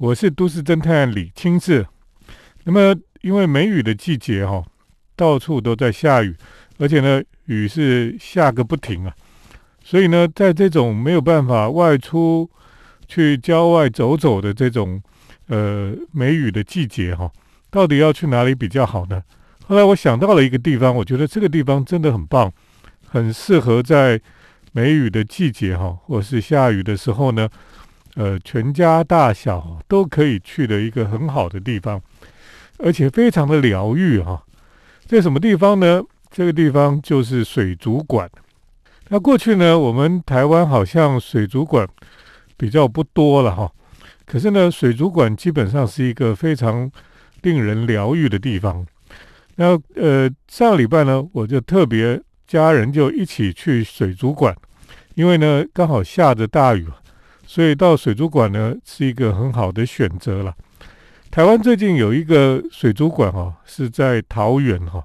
我是都市侦探李清志。那么，因为梅雨的季节哈，到处都在下雨，而且呢，雨是下个不停啊。所以呢，在这种没有办法外出去郊外走走的这种呃梅雨的季节哈，到底要去哪里比较好呢？后来我想到了一个地方，我觉得这个地方真的很棒，很适合在梅雨的季节哈，或是下雨的时候呢，呃，全家大小都可以去的一个很好的地方，而且非常的疗愈哈。在什么地方呢？这个地方就是水族馆。那过去呢，我们台湾好像水族馆比较不多了哈，可是呢，水族馆基本上是一个非常令人疗愈的地方。那呃，上个礼拜呢，我就特别家人就一起去水族馆，因为呢刚好下着大雨，所以到水族馆呢是一个很好的选择了。台湾最近有一个水族馆哈，是在桃园哈，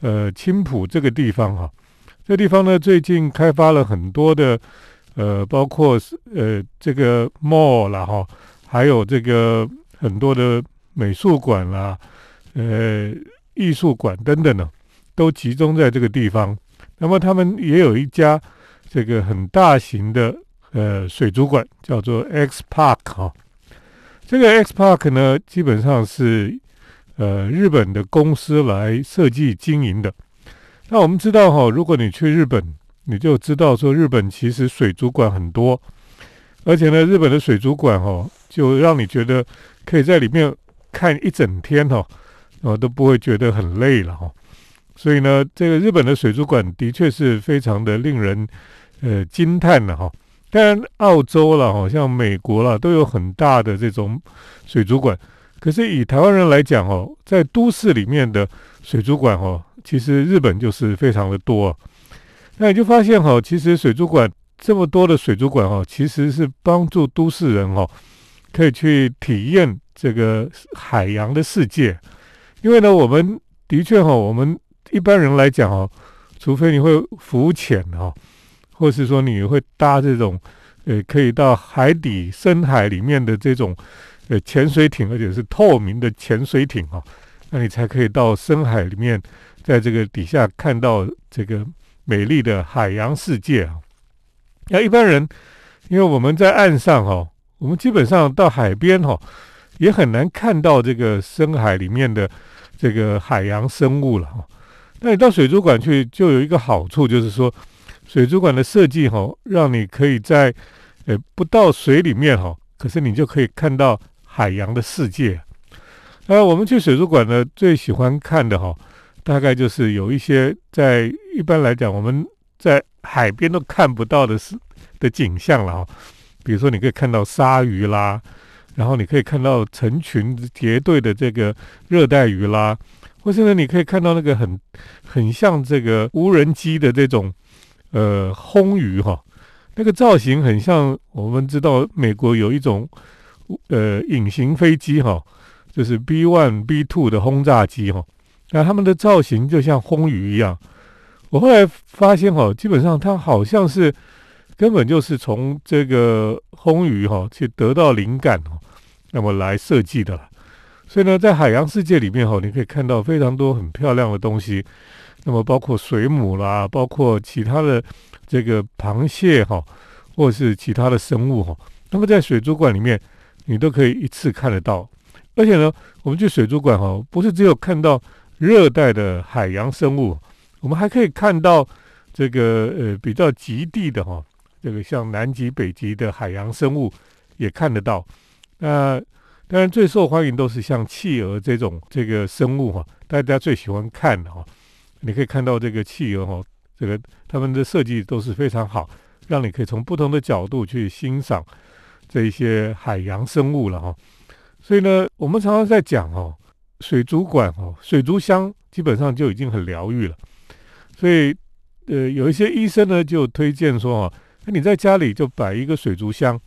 呃青浦这个地方哈，这地方呢最近开发了很多的呃，包括是呃这个 mall 啦哈，还有这个很多的美术馆啦，呃。艺术馆等等呢，都集中在这个地方。那么他们也有一家这个很大型的呃水族馆，叫做 X Park 哈。这个 X Park 呢，基本上是呃日本的公司来设计经营的。那我们知道哈，如果你去日本，你就知道说日本其实水族馆很多，而且呢，日本的水族馆哈，就让你觉得可以在里面看一整天哈。哦，都不会觉得很累了哈，所以呢，这个日本的水族馆的确是非常的令人呃惊叹的哈。当然，澳洲了好，像美国了，都有很大的这种水族馆。可是以台湾人来讲哦，在都市里面的水族馆哦，其实日本就是非常的多。那你就发现哈，其实水族馆这么多的水族馆哈，其实是帮助都市人哈，可以去体验这个海洋的世界。因为呢，我们的确哈，我们一般人来讲哈，除非你会浮潜哈，或是说你会搭这种呃可以到海底深海里面的这种呃潜水艇，而且是透明的潜水艇哈，那你才可以到深海里面，在这个底下看到这个美丽的海洋世界啊。那一般人，因为我们在岸上哈，我们基本上到海边哈，也很难看到这个深海里面的。这个海洋生物了哈，那你到水族馆去就有一个好处，就是说水族馆的设计哈，让你可以在呃不到水里面哈，可是你就可以看到海洋的世界。那我们去水族馆呢，最喜欢看的哈，大概就是有一些在一般来讲我们在海边都看不到的是的景象了哈，比如说你可以看到鲨鱼啦。然后你可以看到成群结队的这个热带鱼啦，或是呢，你可以看到那个很很像这个无人机的这种呃轰鱼哈，那个造型很像我们知道美国有一种呃隐形飞机哈，就是 B one B two 的轰炸机哈，那他们的造型就像轰鱼一样。我后来发现哈，基本上它好像是根本就是从这个轰鱼哈去得到灵感哈。那么来设计的了，所以呢，在海洋世界里面哈，你可以看到非常多很漂亮的东西。那么包括水母啦，包括其他的这个螃蟹哈，或是其他的生物哈。那么在水族馆里面，你都可以一次看得到。而且呢，我们去水族馆哈，不是只有看到热带的海洋生物，我们还可以看到这个呃比较极地的哈，这个像南极、北极的海洋生物也看得到。那当然最受欢迎都是像企鹅这种这个生物哈，大家最喜欢看的哈。你可以看到这个企鹅哈，这个他们的设计都是非常好，让你可以从不同的角度去欣赏这一些海洋生物了哈。所以呢，我们常常在讲哦，水族馆哦，水族箱基本上就已经很疗愈了。所以呃，有一些医生呢就推荐说哦，那你在家里就摆一个水族箱，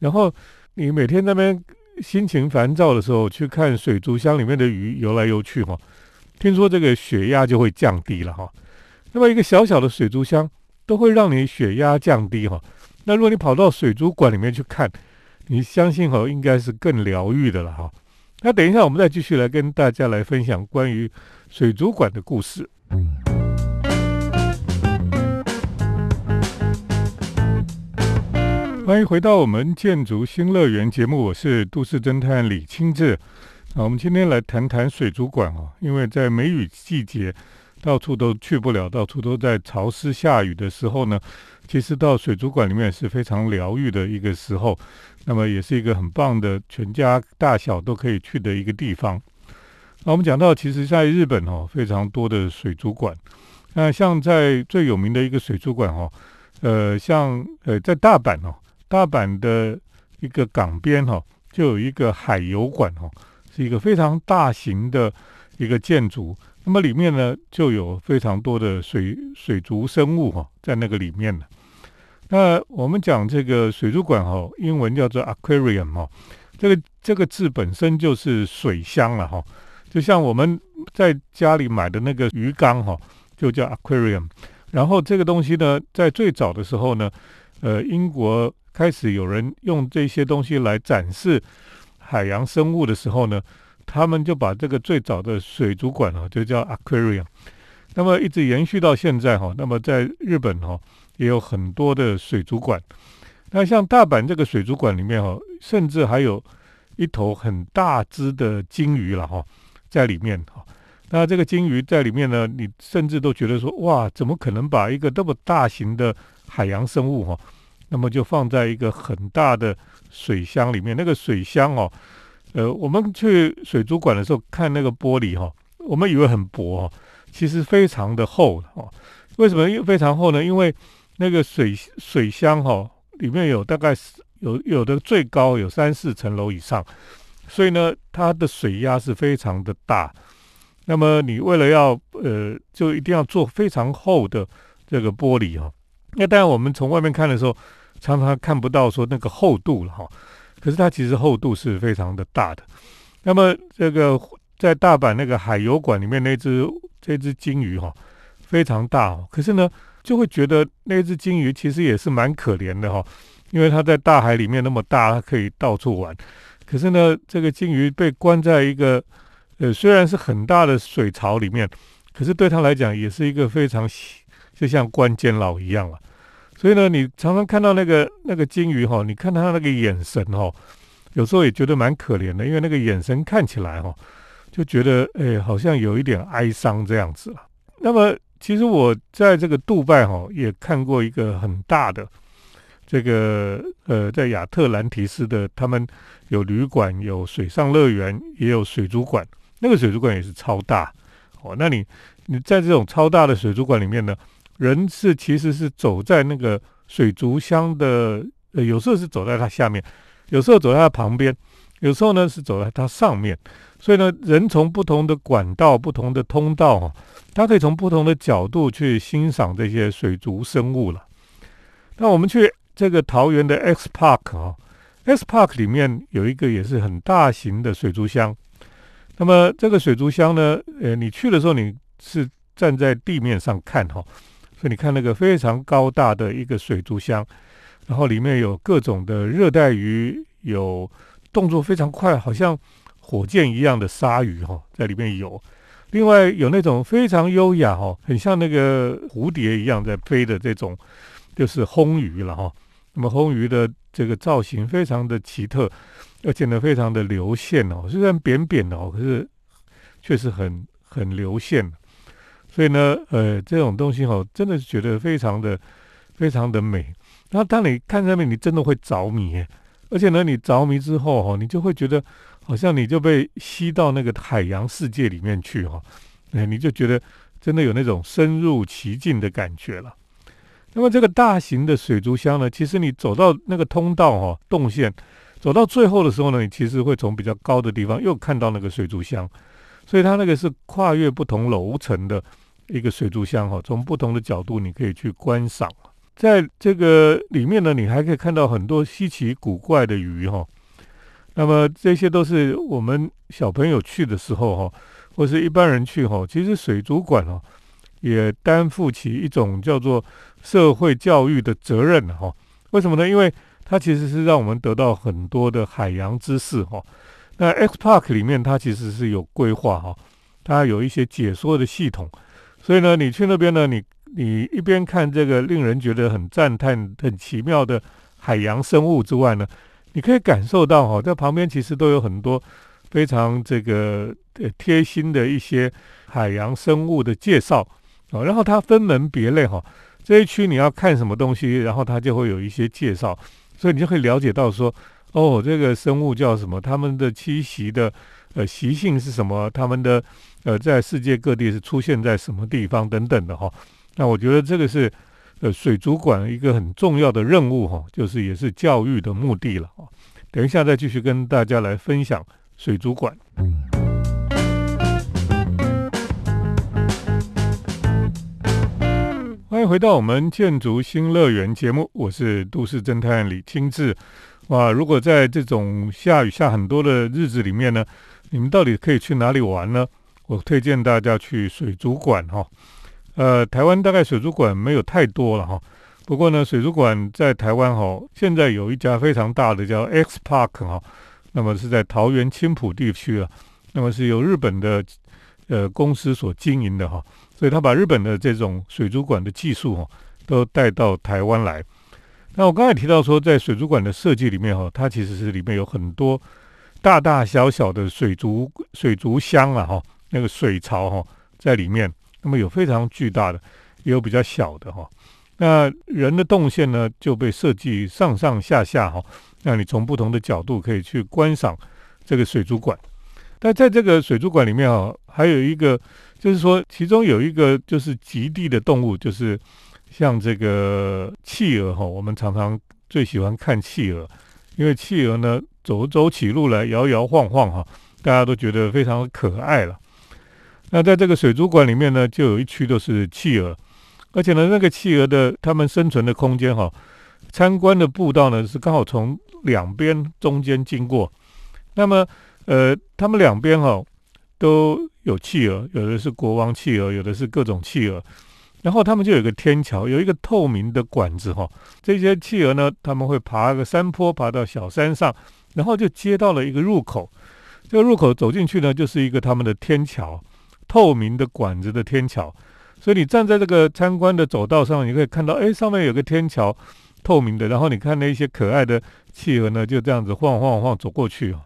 然后。你每天那边心情烦躁的时候，去看水族箱里面的鱼游来游去哈，听说这个血压就会降低了哈。那么一个小小的水族箱都会让你血压降低哈。那如果你跑到水族馆里面去看，你相信哦，应该是更疗愈的了哈。那等一下，我们再继续来跟大家来分享关于水族馆的故事。欢迎回到我们建筑新乐园节目，我是都市侦探李清志。好我们今天来谈谈水族馆哦，因为在梅雨季节，到处都去不了，到处都在潮湿下雨的时候呢，其实到水族馆里面是非常疗愈的一个时候。那么也是一个很棒的，全家大小都可以去的一个地方。那我们讲到，其实在日本哦，非常多的水族馆。那像在最有名的一个水族馆哦，呃，像呃在大阪哦，大阪的一个港边哈，就有一个海游馆哦，是一个非常大型的一个建筑。那么里面呢，就有非常多的水水族生物哈，在那个里面呢。那我们讲这个水族馆哈，英文叫做 aquarium 哈，这个这个字本身就是水箱了哈，就像我们在家里买的那个鱼缸哈，就叫 aquarium。然后这个东西呢，在最早的时候呢，呃，英国开始有人用这些东西来展示海洋生物的时候呢，他们就把这个最早的水族馆哈，就叫 aquarium。那么一直延续到现在哈，那么在日本哈。也有很多的水族馆，那像大阪这个水族馆里面哈，甚至还有一头很大只的金鱼了哈，在里面哈。那这个金鱼在里面呢，你甚至都觉得说，哇，怎么可能把一个这么大型的海洋生物哈，那么就放在一个很大的水箱里面？那个水箱哦，呃，我们去水族馆的时候看那个玻璃哈，我们以为很薄哈，其实非常的厚哈。为什么又非常厚呢？因为那个水水箱哈，里面有大概有有的最高有三四层楼以上，所以呢，它的水压是非常的大。那么你为了要呃，就一定要做非常厚的这个玻璃哈。那当然我们从外面看的时候，常常看不到说那个厚度了哈。可是它其实厚度是非常的大的。那么这个在大阪那个海游馆里面那只这只金鱼哈，非常大哦。可是呢。就会觉得那只金鱼其实也是蛮可怜的哈，因为它在大海里面那么大，它可以到处玩。可是呢，这个金鱼被关在一个呃虽然是很大的水槽里面，可是对它来讲也是一个非常就像关监牢一样了。所以呢，你常常看到那个那个金鱼哈，你看它那个眼神哈，有时候也觉得蛮可怜的，因为那个眼神看起来哈，就觉得哎好像有一点哀伤这样子了。那么。其实我在这个杜拜哈也看过一个很大的这个呃，在亚特兰提斯的，他们有旅馆、有水上乐园，也有水族馆。那个水族馆也是超大哦。那你你在这种超大的水族馆里面呢，人是其实是走在那个水族箱的，呃，有时候是走在它下面，有时候走在它旁边，有时候呢是走在它上面。所以呢，人从不同的管道、不同的通道哈，他可以从不同的角度去欣赏这些水族生物了。那我们去这个桃园的 X Park 啊，X Park 里面有一个也是很大型的水族箱。那么这个水族箱呢，呃，你去的时候你是站在地面上看哈，所以你看那个非常高大的一个水族箱，然后里面有各种的热带鱼，有动作非常快，好像。火箭一样的鲨鱼哈，在里面有，另外有那种非常优雅哈，很像那个蝴蝶一样在飞的这种，就是红鱼了哈。那么红鱼的这个造型非常的奇特，而且呢非常的流线哦，虽然扁扁的哦，可是确实很很流线。所以呢，呃，这种东西哈，真的是觉得非常的非常的美。然后当你看上面，你真的会着迷，而且呢，你着迷之后哈，你就会觉得。好像你就被吸到那个海洋世界里面去哈，哎，你就觉得真的有那种深入其境的感觉了。那么这个大型的水族箱呢，其实你走到那个通道哈，动线走到最后的时候呢，你其实会从比较高的地方又看到那个水族箱，所以它那个是跨越不同楼层的一个水族箱哈，从不同的角度你可以去观赏。在这个里面呢，你还可以看到很多稀奇古怪的鱼哈。那么这些都是我们小朋友去的时候哈，或是一般人去哈，其实水族馆哦也担负起一种叫做社会教育的责任哈。为什么呢？因为它其实是让我们得到很多的海洋知识哈。那 X Park 里面它其实是有规划哈，它有一些解说的系统，所以呢，你去那边呢，你你一边看这个令人觉得很赞叹、很奇妙的海洋生物之外呢，你可以感受到哈，在旁边其实都有很多非常这个呃贴心的一些海洋生物的介绍啊，然后它分门别类哈，这一区你要看什么东西，然后它就会有一些介绍，所以你就可以了解到说。哦，这个生物叫什么？它们的栖息的呃习性是什么？它们的呃在世界各地是出现在什么地方等等的哈。那我觉得这个是呃水族馆一个很重要的任务哈，就是也是教育的目的了啊。等一下再继续跟大家来分享水族馆。欢迎回到我们建筑新乐园节目，我是都市侦探李清志。哇，如果在这种下雨下很多的日子里面呢，你们到底可以去哪里玩呢？我推荐大家去水族馆哈。呃，台湾大概水族馆没有太多了哈。不过呢，水族馆在台湾哈，现在有一家非常大的叫 X Park 哈，那么是在桃园青浦地区啊，那么是由日本的呃公司所经营的哈，所以他把日本的这种水族馆的技术哈，都带到台湾来。那我刚才提到说，在水族馆的设计里面哈，它其实是里面有很多大大小小的水族水族箱啊哈，那个水槽哈在里面。那么有非常巨大的，也有比较小的哈。那人的动线呢就被设计上上下下哈，让你从不同的角度可以去观赏这个水族馆。但在这个水族馆里面啊，还有一个就是说，其中有一个就是极地的动物，就是。像这个企鹅哈，我们常常最喜欢看企鹅，因为企鹅呢走走起路来摇摇晃晃哈，大家都觉得非常可爱了。那在这个水族馆里面呢，就有一区都是企鹅，而且呢，那个企鹅的它们生存的空间哈，参观的步道呢是刚好从两边中间经过。那么呃，它们两边哈都有企鹅，有的是国王企鹅，有的是各种企鹅。然后他们就有个天桥，有一个透明的管子哈。这些企鹅呢，他们会爬个山坡，爬到小山上，然后就接到了一个入口。这个入口走进去呢，就是一个他们的天桥，透明的管子的天桥。所以你站在这个参观的走道上，你可以看到，哎，上面有个天桥，透明的。然后你看那些可爱的企鹅呢，就这样子晃晃晃走过去啊。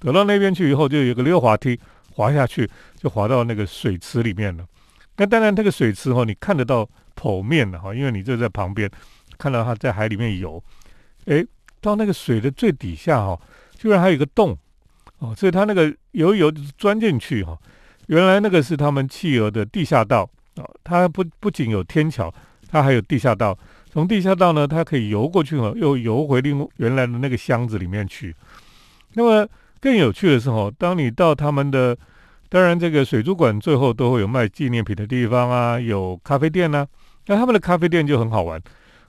走到那边去以后，就有个溜滑梯，滑下去就滑到那个水池里面了。那当然，这个水池哈，你看得到剖面的哈，因为你就在旁边看到它在海里面游。诶，到那个水的最底下哈，居然还有一个洞哦，所以它那个游一游就是钻进去哈。原来那个是他们企鹅的地下道啊，它不不仅有天桥，它还有地下道。从地下道呢，它可以游过去哈，又游回另原来的那个箱子里面去。那么更有趣的是哈，当你到他们的当然，这个水族馆最后都会有卖纪念品的地方啊，有咖啡店呢。那他们的咖啡店就很好玩，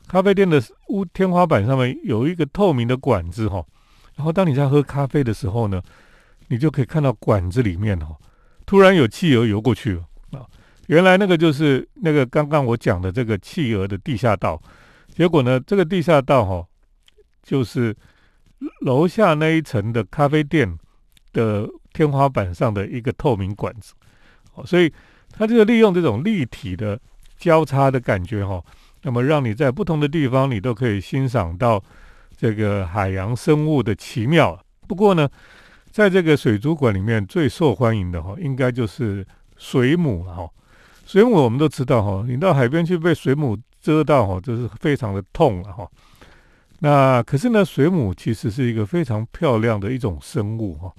咖啡店的屋天花板上面有一个透明的管子哈。然后当你在喝咖啡的时候呢，你就可以看到管子里面哈，突然有企鹅游过去了啊。原来那个就是那个刚刚我讲的这个企鹅的地下道。结果呢，这个地下道哈，就是楼下那一层的咖啡店的。天花板上的一个透明管子，哦，所以它这个利用这种立体的交叉的感觉哈，那么让你在不同的地方你都可以欣赏到这个海洋生物的奇妙。不过呢，在这个水族馆里面最受欢迎的哈，应该就是水母了哈。水母我们都知道哈，你到海边去被水母蛰到哈，就是非常的痛了哈。那可是呢，水母其实是一个非常漂亮的一种生物哈。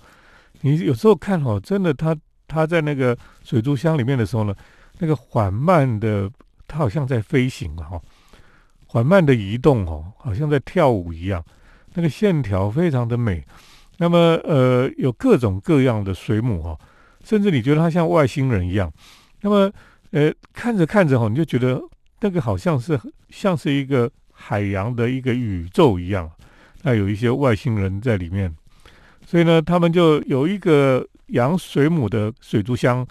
你有时候看哦，真的，它它在那个水族箱里面的时候呢，那个缓慢的，它好像在飞行哈，缓慢的移动哦，好像在跳舞一样，那个线条非常的美。那么呃，有各种各样的水母哈，甚至你觉得它像外星人一样。那么呃，看着看着哈，你就觉得那个好像是像是一个海洋的一个宇宙一样，那有一些外星人在里面。所以呢，他们就有一个养水母的水族箱，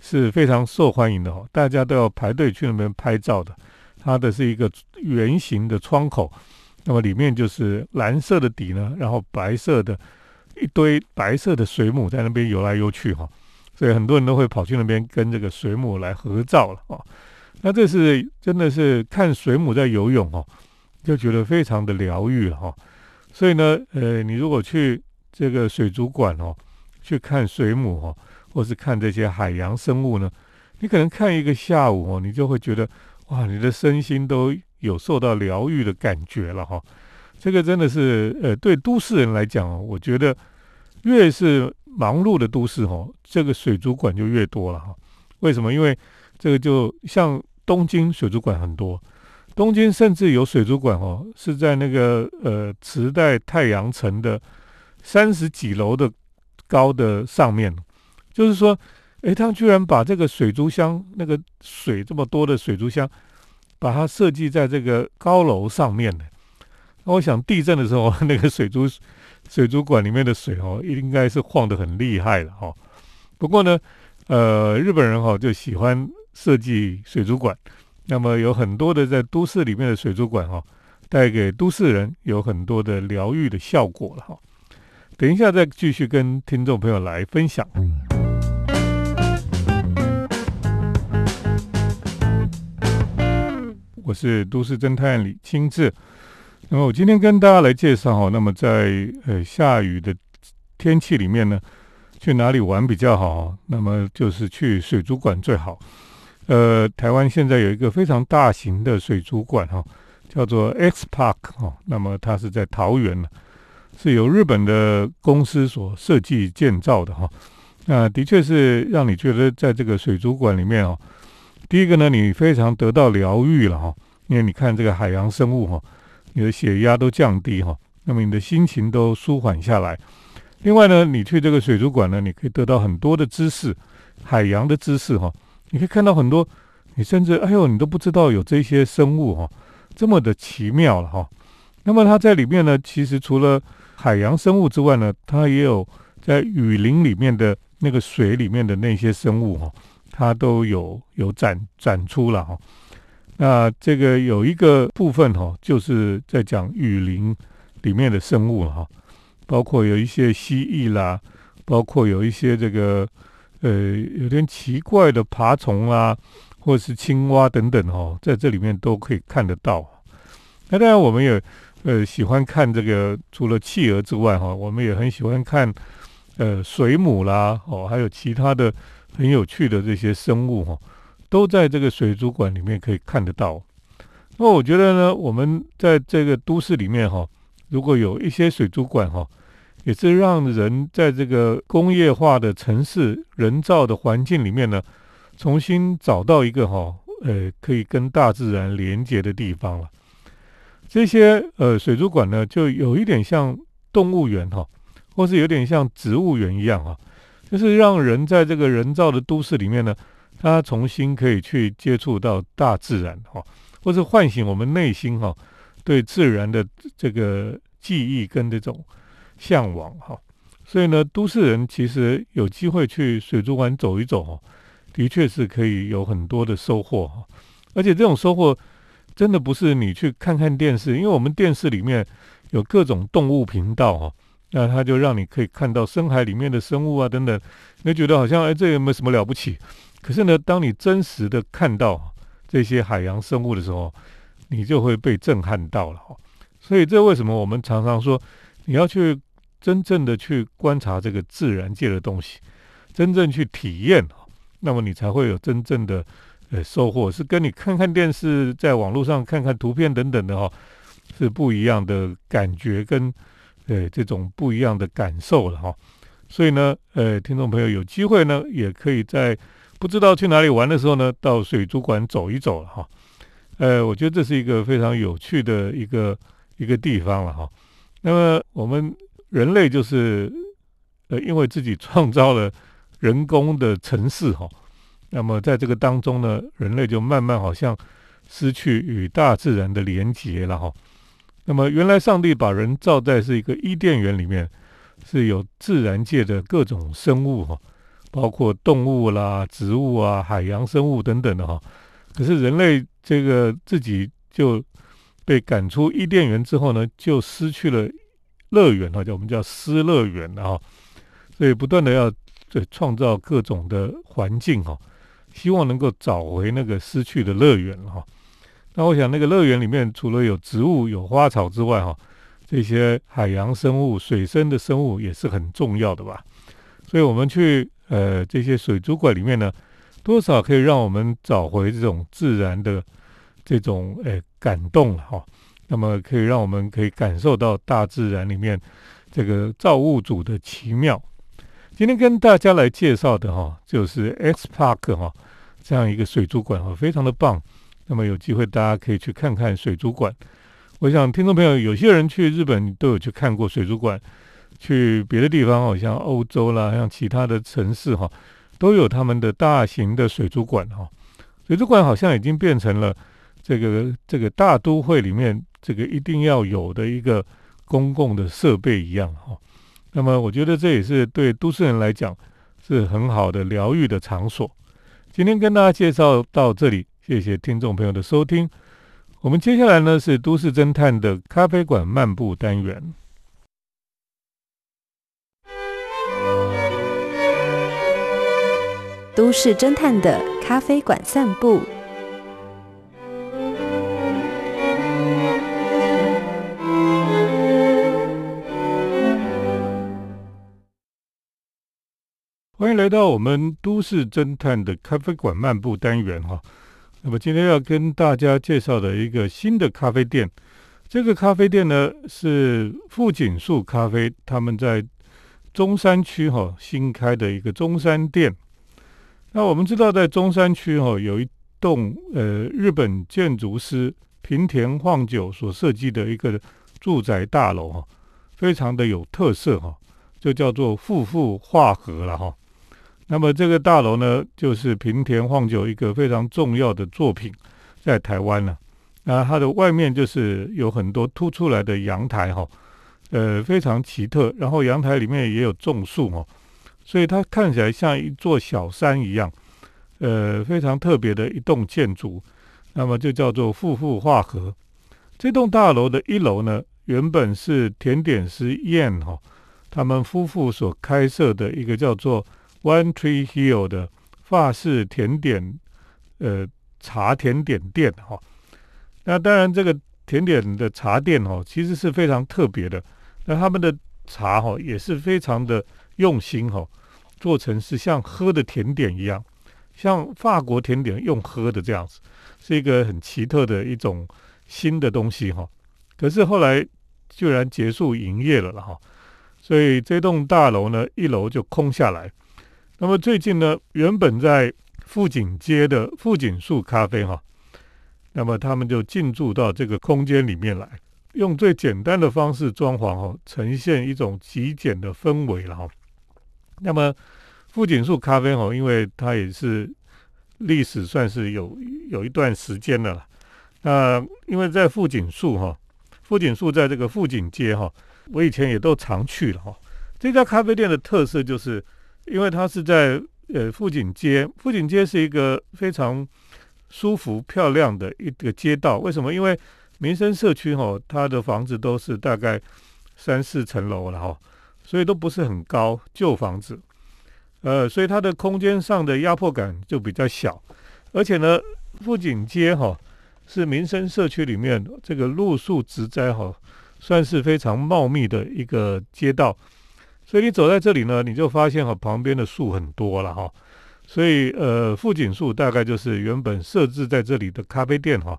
是非常受欢迎的哈，大家都要排队去那边拍照的。它的是一个圆形的窗口，那么里面就是蓝色的底呢，然后白色的一堆白色的水母在那边游来游去哈，所以很多人都会跑去那边跟这个水母来合照了哈。那这是真的是看水母在游泳哦，就觉得非常的疗愈哈。所以呢，呃，你如果去这个水族馆哦，去看水母哦，或是看这些海洋生物呢，你可能看一个下午哦，你就会觉得哇，你的身心都有受到疗愈的感觉了哈。这个真的是呃，对都市人来讲哦，我觉得越是忙碌的都市哦，这个水族馆就越多了哈。为什么？因为这个就像东京水族馆很多，东京甚至有水族馆哦，是在那个呃池袋太阳城的三十几楼的高的上面，就是说，诶，他居然把这个水族箱那个水这么多的水族箱，把它设计在这个高楼上面的。那我想地震的时候，那个水族水族馆里面的水哦，应该是晃得很厉害了哈。不过呢。呃，日本人哈就喜欢设计水族馆，那么有很多的在都市里面的水族馆哈，带给都市人有很多的疗愈的效果了哈。等一下再继续跟听众朋友来分享。我是都市侦探李清志，那么我今天跟大家来介绍哈，那么在呃下雨的天气里面呢。去哪里玩比较好？那么就是去水族馆最好。呃，台湾现在有一个非常大型的水族馆哈，叫做 X Park 哈。那么它是在桃园呢，是由日本的公司所设计建造的哈。那的确是让你觉得在这个水族馆里面哦，第一个呢，你非常得到疗愈了哈，因为你看这个海洋生物哈，你的血压都降低哈，那么你的心情都舒缓下来。另外呢，你去这个水族馆呢，你可以得到很多的知识，海洋的知识哈。你可以看到很多，你甚至哎呦，你都不知道有这些生物哈，这么的奇妙了哈。那么它在里面呢，其实除了海洋生物之外呢，它也有在雨林里面的那个水里面的那些生物哈，它都有有展展出了哈。那这个有一个部分哈，就是在讲雨林里面的生物哈。包括有一些蜥蜴啦，包括有一些这个呃有点奇怪的爬虫啊，或者是青蛙等等哈，在这里面都可以看得到。那当然我们也呃喜欢看这个，除了企鹅之外哈，我们也很喜欢看呃水母啦，哦，还有其他的很有趣的这些生物哈，都在这个水族馆里面可以看得到。那我觉得呢，我们在这个都市里面哈。如果有一些水族馆哈，也是让人在这个工业化的城市、人造的环境里面呢，重新找到一个哈，呃，可以跟大自然连接的地方了。这些呃水族馆呢，就有一点像动物园哈，或是有点像植物园一样哈，就是让人在这个人造的都市里面呢，他重新可以去接触到大自然哈，或是唤醒我们内心哈。对自然的这个记忆跟这种向往哈，所以呢，都市人其实有机会去水族馆走一走哈，的确是可以有很多的收获哈。而且这种收获真的不是你去看看电视，因为我们电视里面有各种动物频道哈，那它就让你可以看到深海里面的生物啊等等，你觉得好像哎这有没有什么了不起？可是呢，当你真实的看到这些海洋生物的时候，你就会被震撼到了哈，所以这为什么我们常常说，你要去真正的去观察这个自然界的东西，真正去体验，那么你才会有真正的呃收获，是跟你看看电视，在网络上看看图片等等的哈，是不一样的感觉跟呃这种不一样的感受了哈。所以呢，呃，听众朋友有机会呢，也可以在不知道去哪里玩的时候呢，到水族馆走一走了哈。呃，我觉得这是一个非常有趣的一个一个地方了哈。那么我们人类就是呃，因为自己创造了人工的城市哈，那么在这个当中呢，人类就慢慢好像失去与大自然的连结了哈。那么原来上帝把人造在是一个伊甸园里面，是有自然界的各种生物哈，包括动物啦、植物啊、海洋生物等等的哈。可是人类这个自己就被赶出伊甸园之后呢，就失去了乐园哈，叫我们叫失乐园了哈。所以不断的要对创造各种的环境哈，希望能够找回那个失去的乐园哈。那我想那个乐园里面除了有植物有花草之外哈，这些海洋生物、水生的生物也是很重要的吧。所以我们去呃这些水族馆里面呢，多少可以让我们找回这种自然的这种诶感动哈。那么可以让我们可以感受到大自然里面这个造物主的奇妙。今天跟大家来介绍的哈，就是 X Park 哈这样一个水族馆哈，非常的棒。那么有机会大家可以去看看水族馆。我想听众朋友有些人去日本都有去看过水族馆，去别的地方好像欧洲啦，像其他的城市哈，都有他们的大型的水族馆哈。水族馆好像已经变成了这个这个大都会里面这个一定要有的一个公共的设备一样哈。那么，我觉得这也是对都市人来讲是很好的疗愈的场所。今天跟大家介绍到这里，谢谢听众朋友的收听。我们接下来呢是都市侦探的咖啡馆漫步单元。都市侦探的咖啡馆散步。欢迎来到我们都市侦探的咖啡馆漫步单元哈。那么今天要跟大家介绍的一个新的咖啡店，这个咖啡店呢是富锦树咖啡，他们在中山区哈新开的一个中山店。那我们知道，在中山区哈有一栋呃日本建筑师平田晃久所设计的一个住宅大楼哈，非常的有特色哈，就叫做富富化合了哈。那么这个大楼呢，就是平田晃久一个非常重要的作品，在台湾呢。那它的外面就是有很多凸出来的阳台哈，呃，非常奇特。然后阳台里面也有种树哦，所以它看起来像一座小山一样，呃，非常特别的一栋建筑。那么就叫做富富化合。这栋大楼的一楼呢，原本是甜点师燕哈他们夫妇所开设的一个叫做。One Tree Hill 的法式甜点，呃，茶甜点店哈。那当然，这个甜点的茶店哈，其实是非常特别的。那他们的茶哈，也是非常的用心哈，做成是像喝的甜点一样，像法国甜点用喝的这样子，是一个很奇特的一种新的东西哈。可是后来居然结束营业了了哈，所以这栋大楼呢，一楼就空下来。那么最近呢，原本在富锦街的富锦树咖啡哈，那么他们就进驻到这个空间里面来，用最简单的方式装潢哈，呈现一种极简的氛围了哈。那么富锦树咖啡哈，因为它也是历史算是有有一段时间的了。那因为在富锦树哈，富锦树在这个富锦街哈，我以前也都常去了哈。这家咖啡店的特色就是。因为它是在呃富锦街，富锦街是一个非常舒服漂亮的一个街道。为什么？因为民生社区哈，它的房子都是大概三四层楼了哈，所以都不是很高旧房子，呃，所以它的空间上的压迫感就比较小。而且呢，富锦街哈是民生社区里面这个路树植栽哈，算是非常茂密的一个街道。所以你走在这里呢，你就发现哈旁边的树很多了哈，所以呃富锦树大概就是原本设置在这里的咖啡店哈，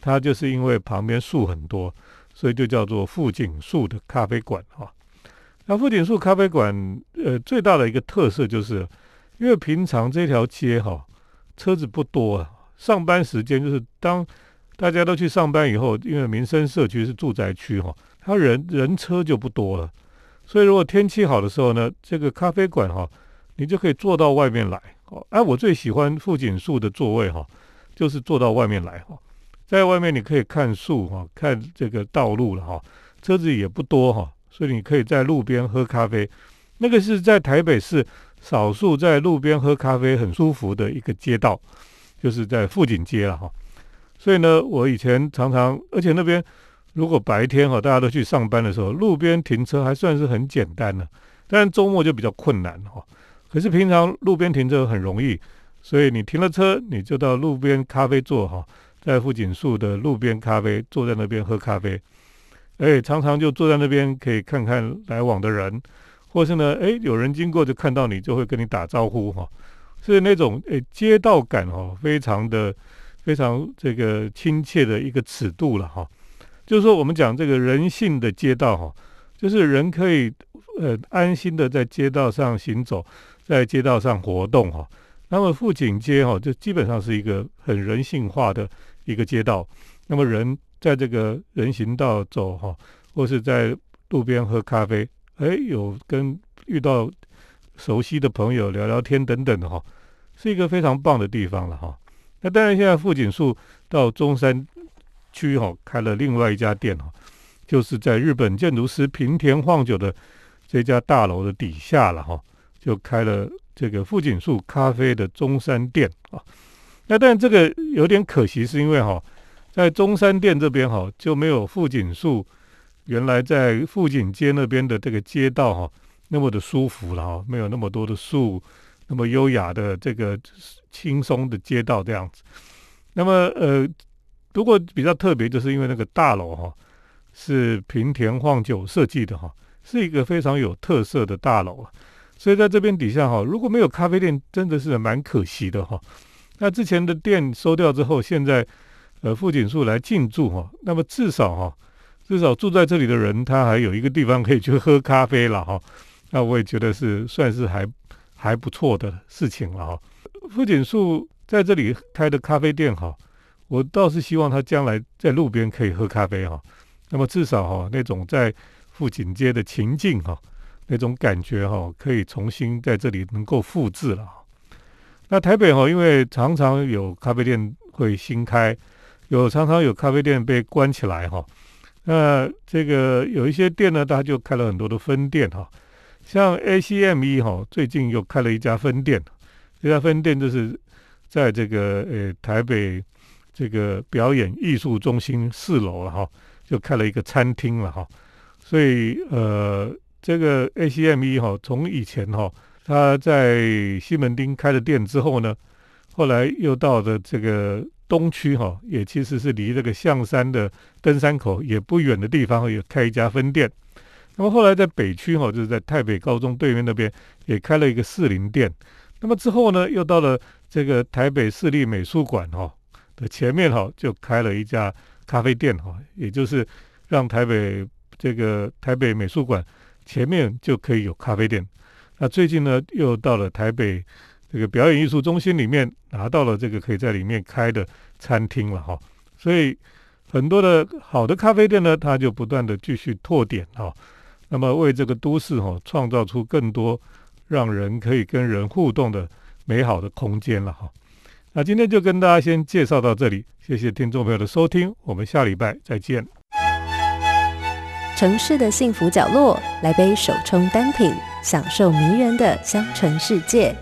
它就是因为旁边树很多，所以就叫做富锦树的咖啡馆哈。那富锦树咖啡馆呃最大的一个特色就是，因为平常这条街哈车子不多啊，上班时间就是当大家都去上班以后，因为民生社区是住宅区哈，它人人车就不多了。所以，如果天气好的时候呢，这个咖啡馆哈，你就可以坐到外面来哦。哎，我最喜欢富锦树的座位哈，就是坐到外面来哈，在外面你可以看树哈，看这个道路了哈，车子也不多哈，所以你可以在路边喝咖啡。那个是在台北市少数在路边喝咖啡很舒服的一个街道，就是在富锦街了哈。所以呢，我以前常常，而且那边如果白天哈大家都去上班的时候，路边停车还算是很简单的，但周末就比较困难哈。可是平常路边停车很容易，所以你停了车，你就到路边咖啡座哈，在富锦树的路边咖啡坐在那边喝咖啡，哎，常常就坐在那边可以看看来往的人，或是呢，哎，有人经过就看到你就会跟你打招呼哈，是那种哎街道感哦，非常的非常这个亲切的一个尺度了哈，就是说我们讲这个人性的街道哈，就是人可以呃安心的在街道上行走。在街道上活动哈，那么富锦街哈就基本上是一个很人性化的一个街道。那么人在这个人行道走哈，或是在路边喝咖啡，哎，有跟遇到熟悉的朋友聊聊天等等的哈，是一个非常棒的地方了哈。那当然，现在富锦树到中山区哈开了另外一家店哈，就是在日本建筑师平田晃久的这家大楼的底下了哈。就开了这个富锦树咖啡的中山店啊，那但这个有点可惜，是因为哈，在中山店这边哈就没有富锦树原来在富锦街那边的这个街道哈那么的舒服了哈，没有那么多的树，那么优雅的这个轻松的街道这样子。那么呃，不过比较特别，就是因为那个大楼哈是平田晃久设计的哈，是一个非常有特色的大楼啊。所以在这边底下哈，如果没有咖啡店，真的是蛮可惜的哈。那之前的店收掉之后，现在呃富锦树来进驻哈，那么至少哈，至少住在这里的人，他还有一个地方可以去喝咖啡了哈。那我也觉得是算是还还不错的事情了哈。富锦树在这里开的咖啡店哈，我倒是希望他将来在路边可以喝咖啡哈。那么至少哈，那种在富锦街的情境哈。那种感觉哈，可以重新在这里能够复制了。那台北哈，因为常常有咖啡店会新开，有常常有咖啡店被关起来哈。那这个有一些店呢，它就开了很多的分店哈。像 ACME 哈，最近又开了一家分店，这家分店就是在这个呃台北这个表演艺术中心四楼了哈，就开了一个餐厅了哈。所以呃。这个 ACME 哈，从以前哈，他在西门町开了店之后呢，后来又到了这个东区哈，也其实是离这个象山的登山口也不远的地方，也开一家分店。那么后来在北区哈，就是在台北高中对面那边也开了一个四林店。那么之后呢，又到了这个台北市立美术馆哈的前面哈，就开了一家咖啡店哈，也就是让台北这个台北美术馆。前面就可以有咖啡店，那最近呢又到了台北这个表演艺术中心里面拿到了这个可以在里面开的餐厅了哈，所以很多的好的咖啡店呢，它就不断的继续拓点哈，那么为这个都市哈创造出更多让人可以跟人互动的美好的空间了哈。那今天就跟大家先介绍到这里，谢谢听众朋友的收听，我们下礼拜再见。城市的幸福角落，来杯手冲单品，享受迷人的香醇世界。